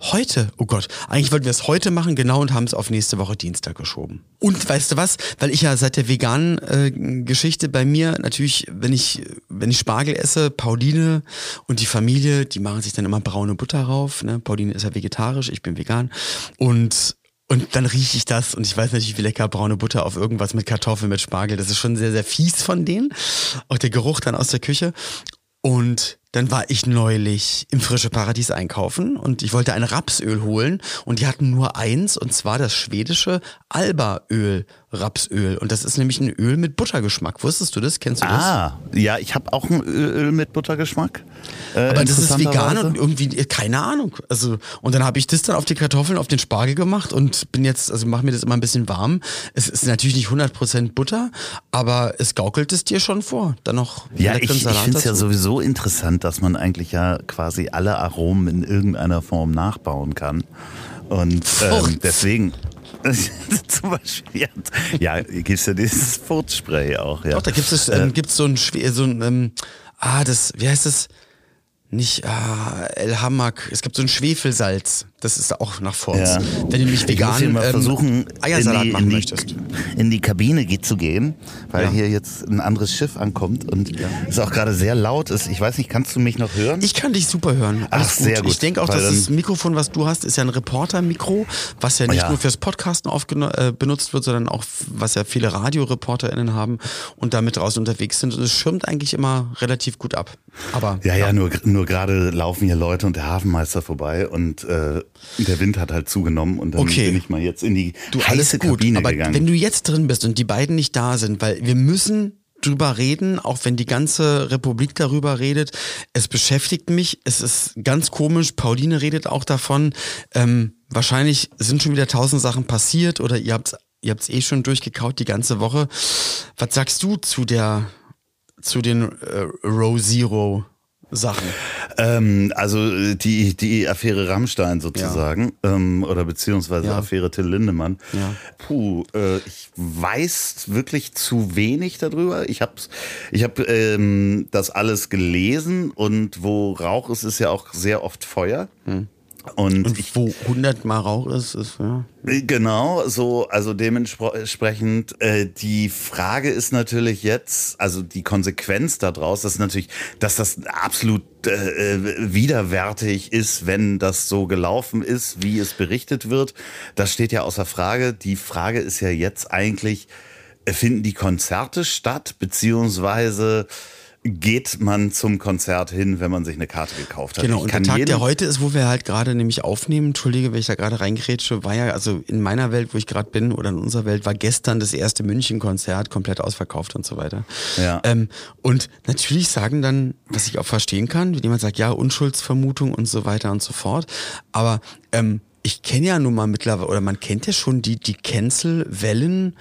Heute, oh Gott, eigentlich wollten wir es heute machen, genau, und haben es auf nächste Woche Dienstag geschoben. Und weißt du was? Weil ich ja seit der veganen äh, Geschichte bei mir natürlich, wenn ich, wenn ich Spargel esse, Pauline und die Familie, die machen sich dann immer braune Butter rauf. Ne? Pauline ist ja vegetarisch, ich bin vegan. Und und dann rieche ich das und ich weiß natürlich, wie lecker braune Butter auf irgendwas mit Kartoffeln, mit Spargel. Das ist schon sehr, sehr fies von denen. Auch der Geruch dann aus der Küche. Und dann war ich neulich im Frische Paradies einkaufen und ich wollte ein Rapsöl holen und die hatten nur eins und zwar das schwedische Alba-Öl. Rapsöl. Und das ist nämlich ein Öl mit Buttergeschmack. Wusstest du das? Kennst du das? Ah, ja, ich habe auch ein Öl mit Buttergeschmack. Äh, Aber das ist vegan und irgendwie, keine Ahnung. Also, und dann habe ich das dann auf die Kartoffeln, auf den Spargel gemacht und bin jetzt, also mache mir das immer ein bisschen warm. Es ist natürlich nicht 100% Butter, aber es gaukelt es dir schon vor. Dann noch Ja, ich, ich finde es ja sowieso interessant, dass man eigentlich ja quasi alle Aromen in irgendeiner Form nachbauen kann. Und ähm, deswegen, Zum Beispiel, ja, gibt es ja dieses Furzspray auch. Ja. Doch, da gibt es ähm, gibt's so ein, so ein ähm, ah, das, wie heißt das? Nicht ah, El Hamak. Es gibt so ein Schwefelsalz. Das ist auch nach Force. Ja. Wenn du nicht vegan ich mal ähm, versuchen, Eiersalat in die, machen in die, möchtest. In die Kabine zu gehen, weil Ja. hier jetzt ein anderes Schiff ankommt und es auch gerade sehr laut ist. Ich weiß nicht, kannst du mich noch hören? Ich kann dich super hören. Alles Ach, gut. sehr gut. Ich denke auch, dass das Mikrofon, was du hast, ist ja ein Reporter-Mikro, was ja nicht Ja. nur fürs Podcasten äh, benutzt wird, sondern auch, was ja viele RadioreporterInnen haben und damit draußen unterwegs sind. Und es schirmt eigentlich immer relativ gut ab. Aber Ja, ja, nur, nur gerade laufen hier Leute und der Hafenmeister vorbei und äh, der Wind hat halt zugenommen und dann Okay. bin ich mal jetzt in die Du, heiße alles gut, Kabine aber gegangen. wenn du jetzt drin bist und die beiden nicht da sind, weil wir müssen drüber reden, auch wenn die ganze Republik darüber redet. Es beschäftigt mich, es ist ganz komisch, Pauline redet auch davon. Ähm, wahrscheinlich sind schon wieder tausend Sachen passiert oder ihr habt ihr habt's eh schon durchgekaut die ganze Woche. Was sagst du zu der zu den äh, Row Zero Sachen? Ähm, also die, die Affäre Rammstein sozusagen, ähm, oder beziehungsweise Ja. Affäre Till Lindemann. Ja. Puh, äh, ich weiß wirklich zu wenig darüber. Ich habe ich hab, ähm, das alles gelesen und wo Rauch ist, ist ja auch sehr oft Feuer. Hm. Und, Und ich wo 100 Mal Rauch ist, ist ja. Genau, so, also dementsprechend, äh, die Frage ist natürlich jetzt, also die Konsequenz daraus, ist natürlich, dass das absolut äh, äh, widerwärtig ist, wenn das so gelaufen ist, wie es berichtet wird. Das steht ja außer Frage. Die Frage ist ja jetzt eigentlich, äh, finden die Konzerte statt, beziehungsweise geht man zum Konzert hin, wenn man sich eine Karte gekauft hat? Genau, und der Tag, der heute ist, wo wir halt gerade nämlich aufnehmen, entschuldige, wenn ich da gerade reingrätsche, war ja, also in meiner Welt, wo ich gerade bin, oder in unserer Welt, war gestern das erste München-Konzert komplett ausverkauft und so weiter. Ja. Ähm, und natürlich sagen dann, was ich auch verstehen kann, wenn jemand sagt, ja, Unschuldsvermutung und so weiter und so fort, aber ähm, ich kenne ja nun mal mittlerweile, oder man kennt ja schon die, die Cancel-Wellen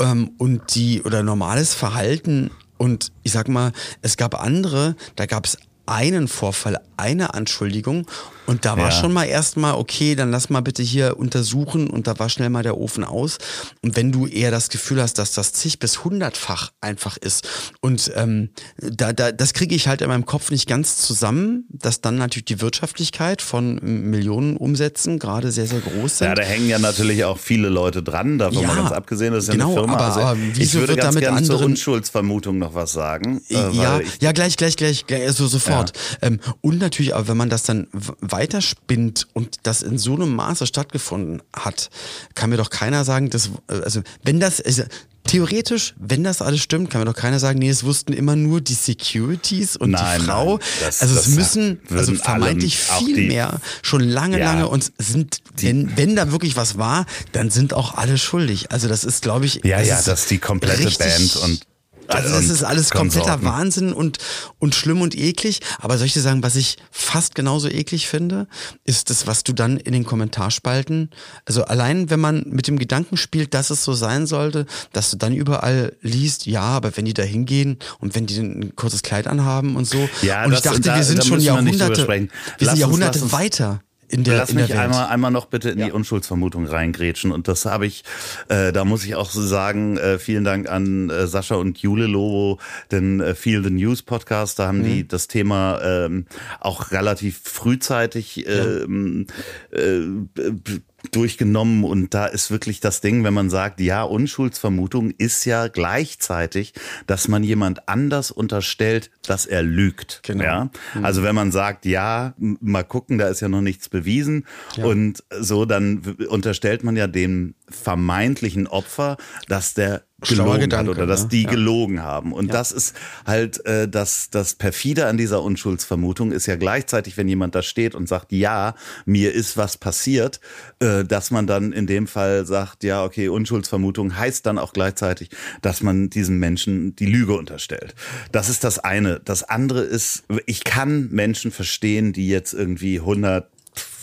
ähm, und die, oder normales Verhalten und ich sag mal, es gab andere, da gab es einen Vorfall, eine Anschuldigung und da war Ja. schon mal erstmal, okay, dann lass mal bitte hier untersuchen und da war schnell mal der Ofen aus. Und wenn du eher das Gefühl hast, dass das zig bis hundertfach einfach ist und ähm, da, da, das kriege ich halt in meinem Kopf nicht ganz zusammen, dass dann natürlich die Wirtschaftlichkeit von Millionen Umsätzen gerade sehr, sehr groß sind. Ja, da hängen ja natürlich auch viele Leute dran, davon Ja, mal ganz abgesehen, das ist ja genau, eine Firma. aber- also aber ich würde ganz damit gerne zur Unschuldsvermutung noch was sagen. äh, ja, ja, gleich, gleich, gleich, gleich also sofort. Ähm, und natürlich, aber wenn man das dann weiterspinnt und das in so einem Maße stattgefunden hat, kann mir doch keiner sagen, dass, also wenn das, also, theoretisch, wenn das alles stimmt, kann mir doch keiner sagen, nee, es wussten immer nur die Securities und Nein, die Frau. nein, das- also es müssen, also vermeintlich viel die- mehr, schon lange, Ja. lange und sind, wenn, wenn da wirklich was war, dann sind auch alle schuldig. Also das ist, glaube ich, ja, das ja, ist das ist die komplette Band und also das ist alles kompletter. Wahnsinn und, und schlimm und eklig. Aber soll ich dir sagen, was ich fast genauso eklig finde, ist das, was du dann in den Kommentarspalten, also allein wenn man mit dem Gedanken spielt, dass es so sein sollte, dass du dann überall liest, ja, aber wenn die da hingehen und wenn die ein kurzes Kleid anhaben und so. Ja, und ich das- dachte, da- wir sind schon wir Jahrhunderte, wir sind Jahrhunderte uns- weiter. In der, Lass in der mich Welt. einmal, einmal noch bitte in Ja. die Unschuldsvermutung reingrätschen. Und das habe ich, äh, da muss ich auch so sagen, äh, vielen Dank an äh, Sascha und Jule Lobo, den äh, Feel the News Podcast. Da haben Mhm. die das Thema ähm, auch relativ frühzeitig ähm, äh, b- durchgenommen und da ist wirklich das Ding, wenn man sagt, ja, Unschuldsvermutung ist ja gleichzeitig, dass man jemand anders unterstellt, dass er lügt. Genau. Ja? Also wenn man sagt, ja, mal gucken, da ist ja noch nichts bewiesen und so, dann unterstellt man ja dem vermeintlichen Opfer, dass der Schlauer gelogen Gedanke, hat oder dass ne? die Ja. gelogen haben. Und das ist halt äh, das, das perfide an dieser Unschuldsvermutung ist ja gleichzeitig, wenn jemand da steht und sagt, ja, mir ist was passiert, äh, dass man dann in dem Fall sagt, ja, okay, Unschuldsvermutung heißt dann auch gleichzeitig, dass man diesem Menschen die Lüge unterstellt. Das ist das eine. Das andere ist, ich kann Menschen verstehen, die jetzt irgendwie 100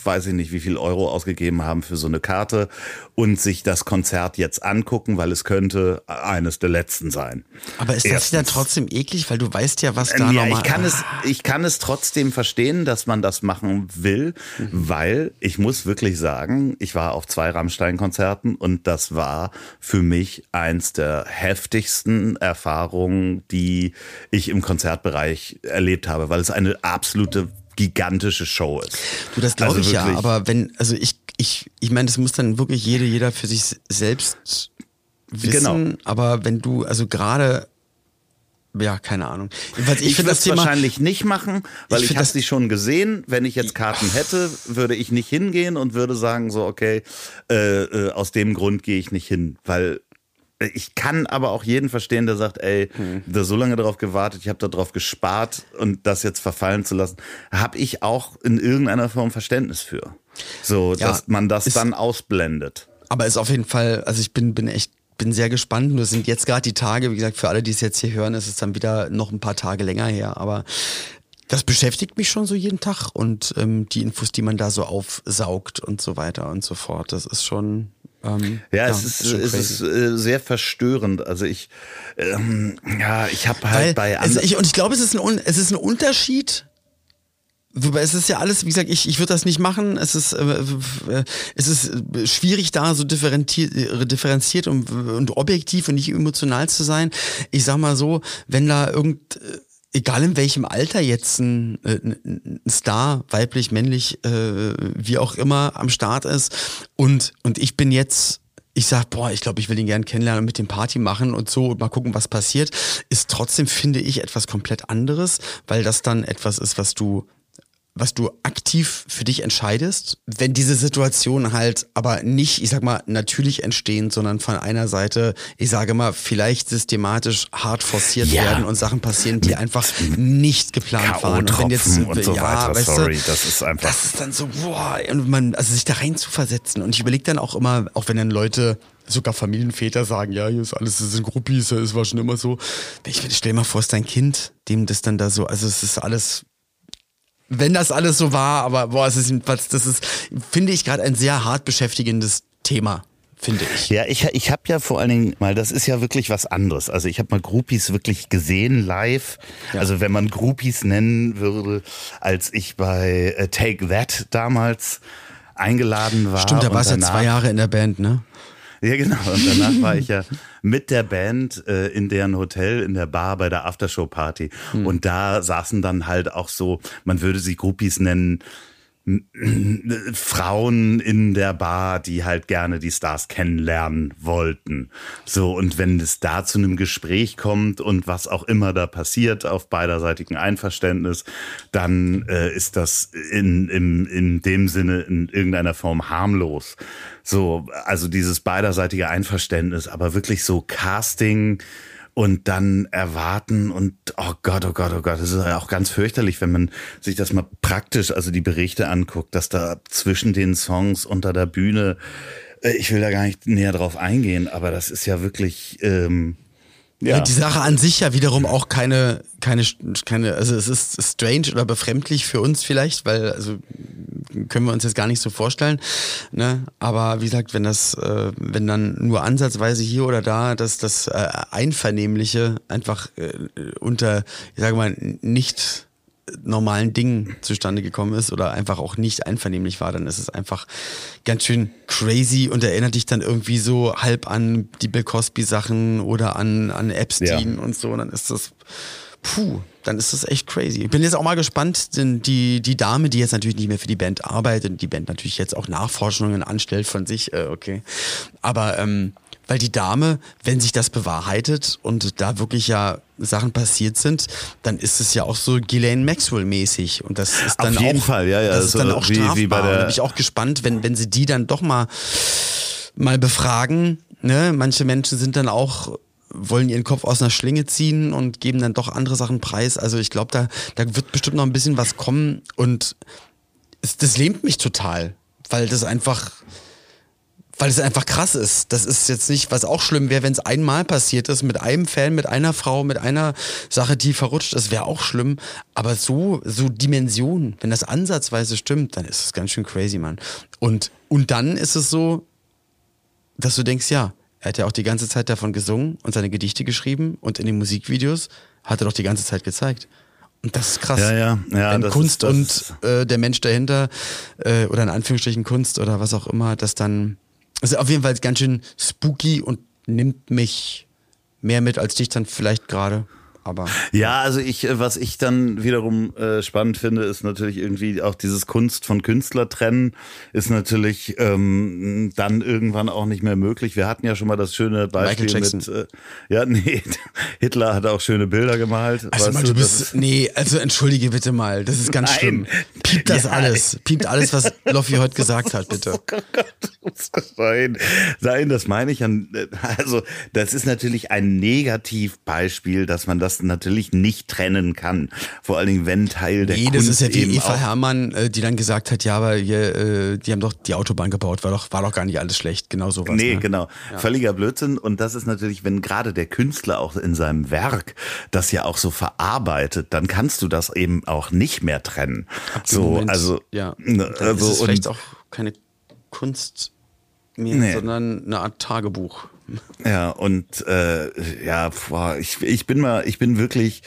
weiß ich nicht, wie viel Euro ausgegeben haben für so eine Karte und sich das Konzert jetzt angucken, weil es könnte eines der letzten sein. Aber ist das Erstens. dann trotzdem eklig, weil du weißt ja, was da ja, nochmal... ich kann es, ich kann es trotzdem verstehen, dass man das machen will, weil ich muss wirklich sagen, ich war auf zwei Rammstein-Konzerten und das war für mich eins der heftigsten Erfahrungen, die ich im Konzertbereich erlebt habe, weil es eine absolute gigantische Show ist. Du, das glaube Also ich ja, aber wenn, also ich, ich, ich meine, das muss dann wirklich jede, jeder für sich selbst wissen, Genau. aber wenn du, also gerade, ja, keine Ahnung. Jedenfalls, Ich, ich würde das Thema, wahrscheinlich nicht machen, weil Ich ich, habe das- sie schon gesehen. Wenn ich jetzt Karten hätte, würde ich nicht hingehen und würde sagen so, okay, äh, äh, aus dem Grund gehe ich nicht hin, weil ich kann aber auch jeden verstehen, der sagt, ey, Hm. da so lange darauf gewartet, ich habe darauf gespart und das jetzt verfallen zu lassen, habe ich auch in irgendeiner Form Verständnis für. So, Ja, dass man das ist- dann ausblendet. aber ist auf jeden Fall, also ich bin, bin echt, bin sehr gespannt. Nur sind jetzt gerade die Tage, wie gesagt, für alle, die es jetzt hier hören, ist es dann wieder noch ein paar Tage länger her, aber das beschäftigt mich schon so jeden Tag und ähm, die Infos, die man da so aufsaugt und so weiter und so fort, das ist schon. Ähm, Ja, es ist, es ist äh, sehr verstörend. Also ich, ähm, ja, ich habe halt Weil, bei also ich, und ich glaube, es ist ein, es ist ein Unterschied. Wobei es ist ja alles, wie gesagt, ich, ich würde das nicht machen. Es ist, äh, äh, es ist äh, schwierig, da so differenziert, äh, differenziert und, und objektiv und nicht emotional zu sein. Ich sag mal so, wenn da irgend, äh, egal in welchem Alter jetzt ein, äh, ein Star, weiblich, männlich, äh, wie auch immer, am Start ist. Und, und ich bin jetzt ich sag, boah, ich glaube, ich will ihn gern kennenlernen und mit dem Party machen und so und mal gucken, was passiert, ist trotzdem, finde ich, etwas komplett anderes, weil das dann etwas ist, was du was du aktiv für dich entscheidest, wenn diese Situationen halt aber nicht, ich sag mal, natürlich entstehen, sondern von einer Seite, ich sage mal, vielleicht systematisch hart forciert Ja. werden und Sachen passieren, die einfach nicht geplant waren. Und wenn jetzt, und so ja, weiter. weißt du, Sorry, das ist einfach. das ist dann so, boah, und man, also sich da rein zu versetzen. Und ich überlege dann auch immer, auch wenn dann Leute, sogar Familienväter sagen, ja, hier ist alles, das sind Groupies, es war schon immer so. Ich stell mal vor, es ist dein Kind, dem das dann da so, also es ist alles, wenn das alles so war, aber boah, es ist das ist, finde ich gerade ein sehr hart beschäftigendes Thema, finde ich. Ja, ich, ich habe ja vor allen Dingen mal, das ist ja wirklich was anderes. Also ich habe mal Groupies wirklich gesehen live. Also wenn man Groupies nennen würde, als ich bei äh, Take That damals eingeladen war. Stimmt, da warst du ja zwei Jahre in der Band, ne? Ja, genau. Und danach war ich ja mit der Band äh, in deren Hotel, in der Bar bei der Aftershow-Party. Hm. Und da saßen dann halt auch so, man würde sie Groupies nennen, Frauen in der Bar, die halt gerne die Stars kennenlernen wollten. So, und wenn es da zu einem Gespräch kommt und was auch immer da passiert auf beiderseitigem Einverständnis, dann äh, ist das in, in, in dem Sinne in irgendeiner Form harmlos. So, also dieses beiderseitige Einverständnis, aber wirklich so Casting, und dann erwarten und oh Gott, oh Gott, oh Gott, das ist ja auch ganz fürchterlich, wenn man sich das mal praktisch, also die Berichte anguckt, dass da zwischen den Songs unter der Bühne, äh, ich will da gar nicht näher drauf eingehen, aber das ist ja wirklich, ähm, Ja. Die Sache an sich ja wiederum auch keine, keine, keine, also es ist strange oder befremdlich für uns vielleicht, weil, also können wir uns jetzt gar nicht so vorstellen. Ne? Aber wie gesagt, wenn das, äh, wenn dann nur ansatzweise hier oder da dass das äh, Einvernehmliche einfach äh, unter, ich sage mal, nicht normalen Dingen zustande gekommen ist oder einfach auch nicht einvernehmlich war, dann ist es einfach ganz schön crazy und erinnert dich dann irgendwie so halb an die Bill Cosby Sachen oder an, an Epstein Ja. und so. Und dann ist das, puh, dann ist das echt crazy. Ich bin jetzt auch mal gespannt, denn die, die Dame, die jetzt natürlich nicht mehr für die Band arbeitet und die Band natürlich jetzt auch Nachforschungen anstellt von sich, äh, okay. Aber, ähm, weil die Dame, wenn sich das bewahrheitet und da wirklich ja Sachen passiert sind, dann ist es ja auch so Ghislaine Maxwell-mäßig. Und das ist dann Auf jeden auch, Fall, ja, ja, Das ist so dann auch wie- strafbar. wie bei der- und da bin ich auch gespannt, wenn, wenn sie die dann doch mal, mal befragen. Ne? Manche Menschen sind dann auch wollen ihren Kopf aus einer Schlinge ziehen und geben dann doch andere Sachen preis. Also ich glaube, da, da wird bestimmt noch ein bisschen was kommen und es, das lähmt mich total, weil das einfach, weil es einfach krass ist. Das ist jetzt nicht, was auch schlimm wäre, wenn es einmal passiert ist, mit einem Fan, mit einer Frau, mit einer Sache, die verrutscht ist, wäre auch schlimm. Aber so, so Dimensionen, wenn das ansatzweise stimmt, dann ist es ganz schön crazy, Mann. Und, und dann ist es so, dass du denkst, ja, er hat ja auch die ganze Zeit davon gesungen und seine Gedichte geschrieben und in den Musikvideos hat er doch die ganze Zeit gezeigt. Und das ist krass. Ja, ja, ja, Wenn das Kunst und äh, der Mensch dahinter äh, oder in Anführungsstrichen Kunst oder was auch immer, das dann ist auf jeden Fall ganz schön spooky und nimmt mich mehr mit als dich dann vielleicht gerade. Aber Ja, also ich, äh, was ich dann wiederum äh, spannend finde, ist natürlich irgendwie auch dieses Kunst von Künstler trennen, ist natürlich ähm, dann irgendwann auch nicht mehr möglich. Wir hatten ja schon mal das schöne Beispiel mit, äh, ja, nee, Hitler hat auch schöne Bilder gemalt. Also mal, du bist, ist- nee, also entschuldige bitte mal, das ist ganz Nein. schlimm. Piept das Ja. alles, piept alles, was Loffi heute gesagt hat, bitte. Oh Gott, nein, nein, das meine ich. an- Also, das ist natürlich ein Negativbeispiel, dass man das natürlich nicht trennen kann. Vor allen Dingen, wenn Teil der Nee, das Kunst ist ja wie eben Eva auch Hermann, äh, die dann gesagt hat, ja, aber hier, äh, die haben doch die Autobahn gebaut, war doch, war doch gar nicht alles schlecht, genau sowas. Nee, ne? genau. Völliger Blödsinn. Und das ist natürlich, wenn gerade der Künstler auch in seinem Werk das ja auch so verarbeitet, dann kannst du das eben auch nicht mehr trennen. Ab So, Moment, also, ja, ne, also ist vielleicht auch keine Kunst mehr, Nee. sondern eine Art Tagebuch. Ja, und äh, ja, boah, ich, ich bin mal, ich bin wirklich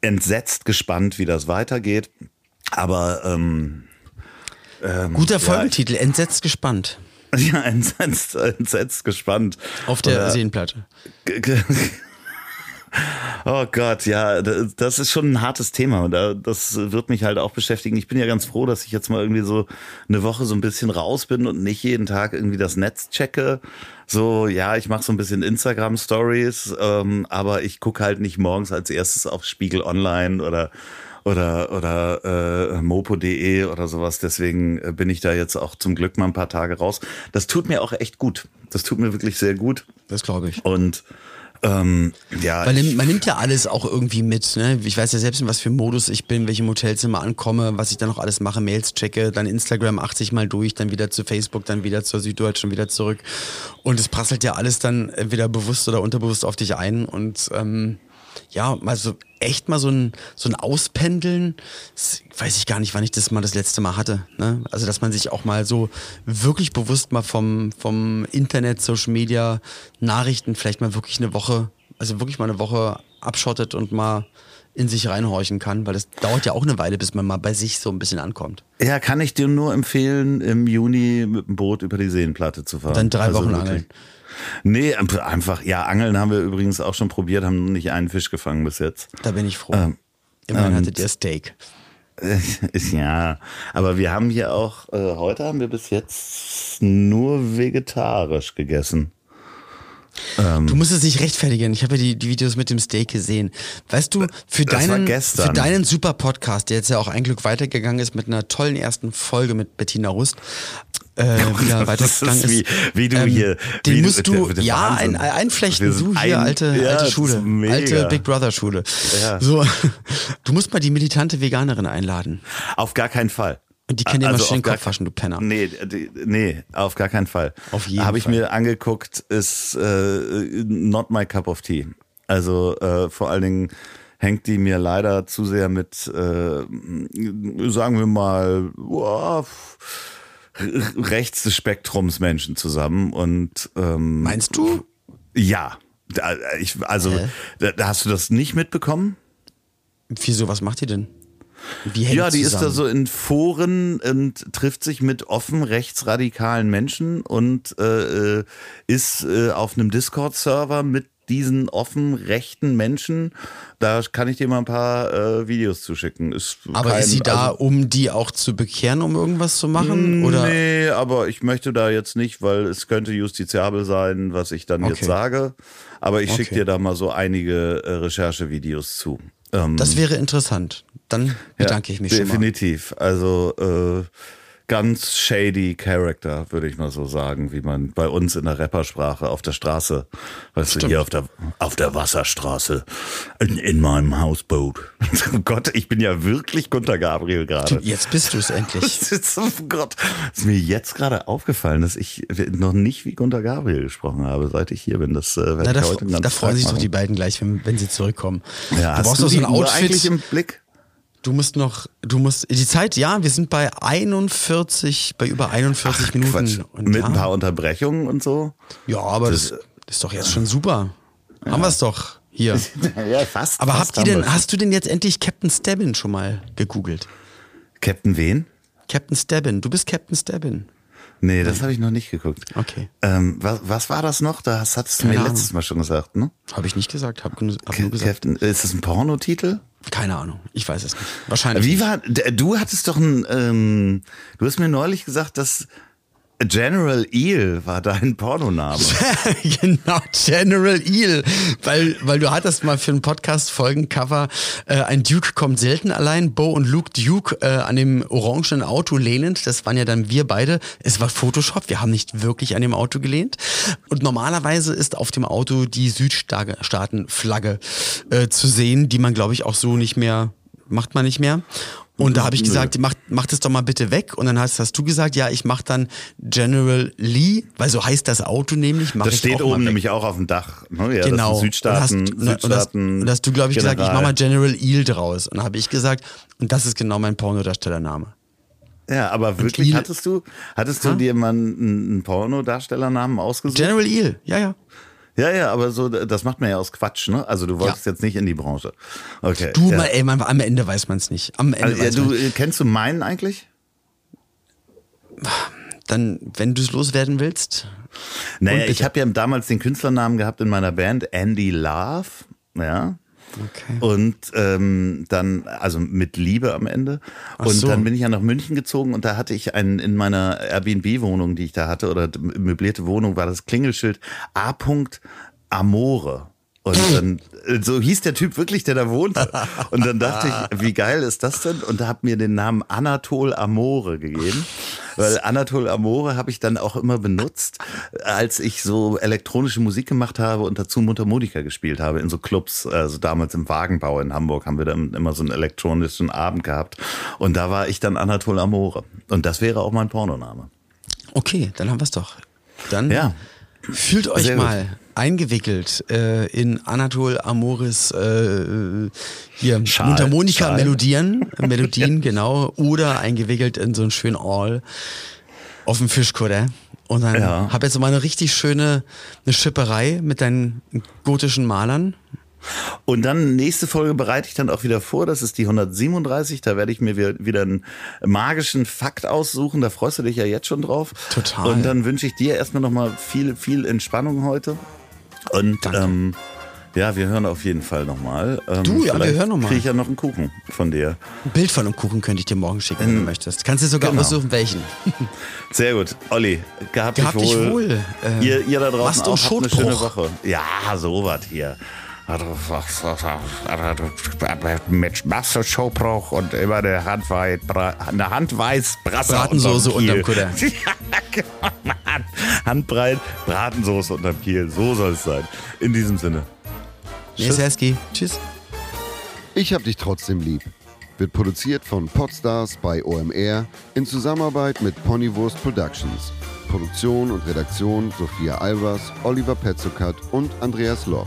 entsetzt gespannt, wie das weitergeht. Aber ähm, ähm, Guter ja, Folgentitel, entsetzt gespannt. Ja, entsetzt, entsetzt gespannt. Auf der Seenplatte. Oh Gott, ja, da- das ist schon ein hartes Thema das wird mich halt auch beschäftigen. Ich bin ja ganz froh, dass ich jetzt mal irgendwie so eine Woche so ein bisschen raus bin und nicht jeden Tag irgendwie das Netz checke. So, ja, ich mache so ein bisschen Instagram Stories, ähm, aber ich gucke halt nicht morgens als erstes auf Spiegel Online oder oder oder äh, mopo.de oder sowas. Deswegen äh, bin ich da jetzt auch zum Glück mal ein paar Tage raus. Das tut mir auch echt gut. Das tut mir wirklich sehr gut Das glaube ich. und ähm, ja, Weil man nimmt ja alles auch irgendwie mit. Ne? Ich weiß ja selbst, in was für Modus ich bin, welchem Hotelzimmer ankomme, was ich dann noch alles mache, Mails checke, dann Instagram 80 Mal durch, dann wieder zu Facebook, dann wieder zur Süddeutschen, wieder zurück. Und es prasselt ja alles dann entweder bewusst oder unterbewusst auf dich ein. Und ähm, ja, mal so echt mal so ein, so ein Auspendeln, das weiß ich gar nicht, wann ich das mal das letzte Mal hatte. Ne? Also, dass man sich auch mal so wirklich bewusst mal vom, vom Internet, Social Media, Nachrichten vielleicht mal wirklich eine Woche, also wirklich mal eine Woche abschottet und mal in sich reinhorchen kann, weil das dauert ja auch eine Weile, bis man mal bei sich so ein bisschen ankommt. ja, kann ich dir nur empfehlen, im Juni mit dem Boot über die Seenplatte zu fahren. Dann drei Also Wochen wirklich. angeln. Nee, einfach, ja, Angeln haben wir übrigens auch schon probiert, haben nicht einen Fisch gefangen bis jetzt. Da bin ich froh. Ähm, Immerhin hattet ihr Steak. Ja, aber wir haben hier auch, äh, heute haben wir bis jetzt nur vegetarisch gegessen. Du musst es nicht rechtfertigen. Ich habe ja die, die Videos mit dem Steak gesehen. Weißt du, für deinen, für deinen super Podcast, der jetzt ja auch ein Glück weitergegangen ist mit einer tollen ersten Folge mit Bettina Rust, äh, wieder weitergegangen ist wie, wie du ähm, hier. Den wie musst du, der- ja, ein, einflechten. Du hier, ein- alte, ja, alte Schule. Alte Big Brother Schule. Ja. So, du musst mal die militante Veganerin einladen. Auf gar keinen Fall. Und die kann dir mal Also schön den auf gar Kopf waschen, du Penner. Nee, nee, auf gar keinen Fall. Auf jeden Habe ich Fall. mir angeguckt, ist äh, not my cup of tea. Also äh, vor allen Dingen hängt die mir leider zu sehr mit, äh, sagen wir mal, r- rechts des Spektrums Menschen zusammen. Und ähm, Meinst du? ja, da, ich, also da, da hast du das nicht mitbekommen? Wieso, was macht die denn? Ja, die ist da zusammen? so in Foren und trifft sich mit offen rechtsradikalen Menschen und äh, äh, ist äh, auf einem Discord-Server mit diesen offen rechten Menschen. Da kann ich dir mal ein paar äh, Videos zuschicken. Ist Aber kein- ist sie da, also- um die auch zu bekehren, um irgendwas zu machen? Oder? Nee, aber ich möchte da jetzt nicht, weil es könnte justiziabel sein, was ich dann jetzt Okay. sage. Aber ich schicke Okay. dir da mal so einige äh, Recherchevideos zu. Ähm, Das wäre interessant. Dann bedanke ich mich schon mal. Definitiv. Also äh, ganz shady Character, würde ich mal so sagen, wie man bei uns in der Rappersprache auf der Straße, weißt du, hier auf der, auf der Wasserstraße, in, in meinem Hausboot. Oh Gott, ich bin ja wirklich Gunter Gabriel gerade. Jetzt bist du es endlich. Oh Gott, ist mir jetzt gerade aufgefallen, dass ich noch nicht wie Gunter Gabriel gesprochen habe, seit ich hier bin. Das äh, werde Na, da, ich heute den ganzen da freuen sich doch die beiden gleich, wenn, wenn sie zurückkommen. Ja, du hast brauchst du so ein Uhr eigentlich Outfit. im Blick? Du musst noch, du musst, die Zeit, ja, wir sind bei 41, bei über 41 Minuten. Quatsch. Und Mit ja, ein paar Unterbrechungen und so. ja, aber das, Das- ist doch jetzt schon super. Haben wir es doch hier. Ja, fast. Aber fast habt ihr denn, hast du denn jetzt endlich Captain Stabbin schon mal gegoogelt? Captain wen? Captain Stabbin, du bist Captain Stabbin. Nee, das habe ich noch nicht geguckt. Okay. Ähm, was, was war das noch? Das hattest du Keine mir Ahnung. letztes Mal schon gesagt, ne? Habe ich nicht gesagt, habe hab nur gesagt. Captain, ist das ein Pornotitel? Keine Ahnung, ich weiß es nicht. Wahrscheinlich. Wie war, du hattest doch ein, ähm, du hast mir neulich gesagt, dass General Eel war dein Pornoname. genau, General Eel. Weil, weil du hattest mal für einen Podcast-Folgencover äh, ein Duke kommt selten allein, Bo und Luke Duke äh, an dem orangenen Auto lehnend. Das waren ja dann wir beide. Es war Photoshop, wir haben nicht wirklich an dem Auto gelehnt. Und normalerweise ist auf dem Auto die Südstaaten-Flagge äh, zu sehen, die man, glaube ich, auch so nicht mehr, macht man nicht mehr. Und da habe ich gesagt, mach, mach das doch mal bitte weg. Und dann hast, hast du gesagt, ja, ich mach dann General Lee, weil so heißt das Auto nämlich. Mach Das steht oben nämlich auch auf dem Dach. Ne? Ja, genau. Das Südstaaten, und hast, und hast, Südstaaten. und hast du, glaube ich, gesagt, ich General. mach mal General Eel draus. Und habe ich gesagt, und das ist genau mein Pornodarstellername. Ja, aber wirklich Eel- hattest du, hattest du Ha? dir mal einen, einen Pornodarstellernamen ausgesucht? General Eel, ja, ja. Ja, ja, aber so, das macht man ja aus Quatsch, ne? Also du wolltest jetzt nicht in die Branche. Okay. Du, ja. mal, ey, man, am Ende weiß man es nicht. Am Ende Also, ja, du, man äh, kennst du meinen eigentlich? Dann, wenn du es loswerden willst. Naja, ich habe ja damals den Künstlernamen gehabt in meiner Band, Andy Love. Ja. Okay. Und ähm, dann, also mit Liebe am Ende. Ach Und so. dann bin ich ja nach München gezogen und da hatte ich einen in meiner Airbnb-Wohnung, die ich da hatte, oder möblierte Wohnung, war das Klingelschild A. Amore. Und dann, so hieß der Typ wirklich, der da wohnte. Und dann dachte ich, wie geil ist das denn? Und da hab mir den Namen Anatol Amore gegeben. Weil Anatol Amore habe ich dann auch immer benutzt, als ich so elektronische Musik gemacht habe und dazu Mundharmonika gespielt habe in so Clubs. Also damals im Wagenbau in Hamburg haben wir dann immer so einen elektronischen Abend gehabt. Und da war ich dann Anatol Amore. Und das wäre auch mein Pornoname. Okay, dann haben wir es doch. Dann Ja. fühlt euch Sehr gut. Eingewickelt äh, in Anatol Amoris äh, hier Schal. Mundharmonika Schal. Melodien, Melodien genau, oder eingewickelt in so einen schönen All auf dem Fischkutter. Und dann Ja. hab jetzt mal eine richtig schöne eine Schipperei mit deinen gotischen Malern. Und dann nächste Folge bereite ich dann auch wieder vor. Das ist die 137. Da werde ich mir wieder- wieder einen magischen Fakt aussuchen. Da freust du dich ja jetzt schon drauf. Total. Und dann wünsche ich dir erstmal nochmal viel, viel Entspannung heute. Und ähm, ja, wir hören auf jeden Fall nochmal. Ähm, Du, ja, wir hören noch mal. Kriege ich ja noch einen Kuchen von dir. Ein Bild von einem Kuchen könnte ich dir morgen schicken, wenn du möchtest. Kannst dir sogar genau. aussuchen, welchen. Sehr gut. Olli, gehabt, Gehabt dich dich wohl. wohl. Äh, ihr, ihr da draußen du auch habt eine schöne? Woche. Ja, sowas hier. Mit Masse Showbruch und immer eine Handweit, eine Handweiß Brasse Bratensoße unterm unterm Kiel. Kutter. ja, genau. Hand- Handbreit, Bratensoße unterm Kiel. So soll es sein. In diesem Sinne. Nee, Sersky. Tschüss. Ich hab dich trotzdem lieb. Wird produziert von Podstars bei OMR in Zusammenarbeit mit Ponywurst Productions. Produktion und Redaktion Sophia Albers, Oliver Petzokat und Andreas Loff.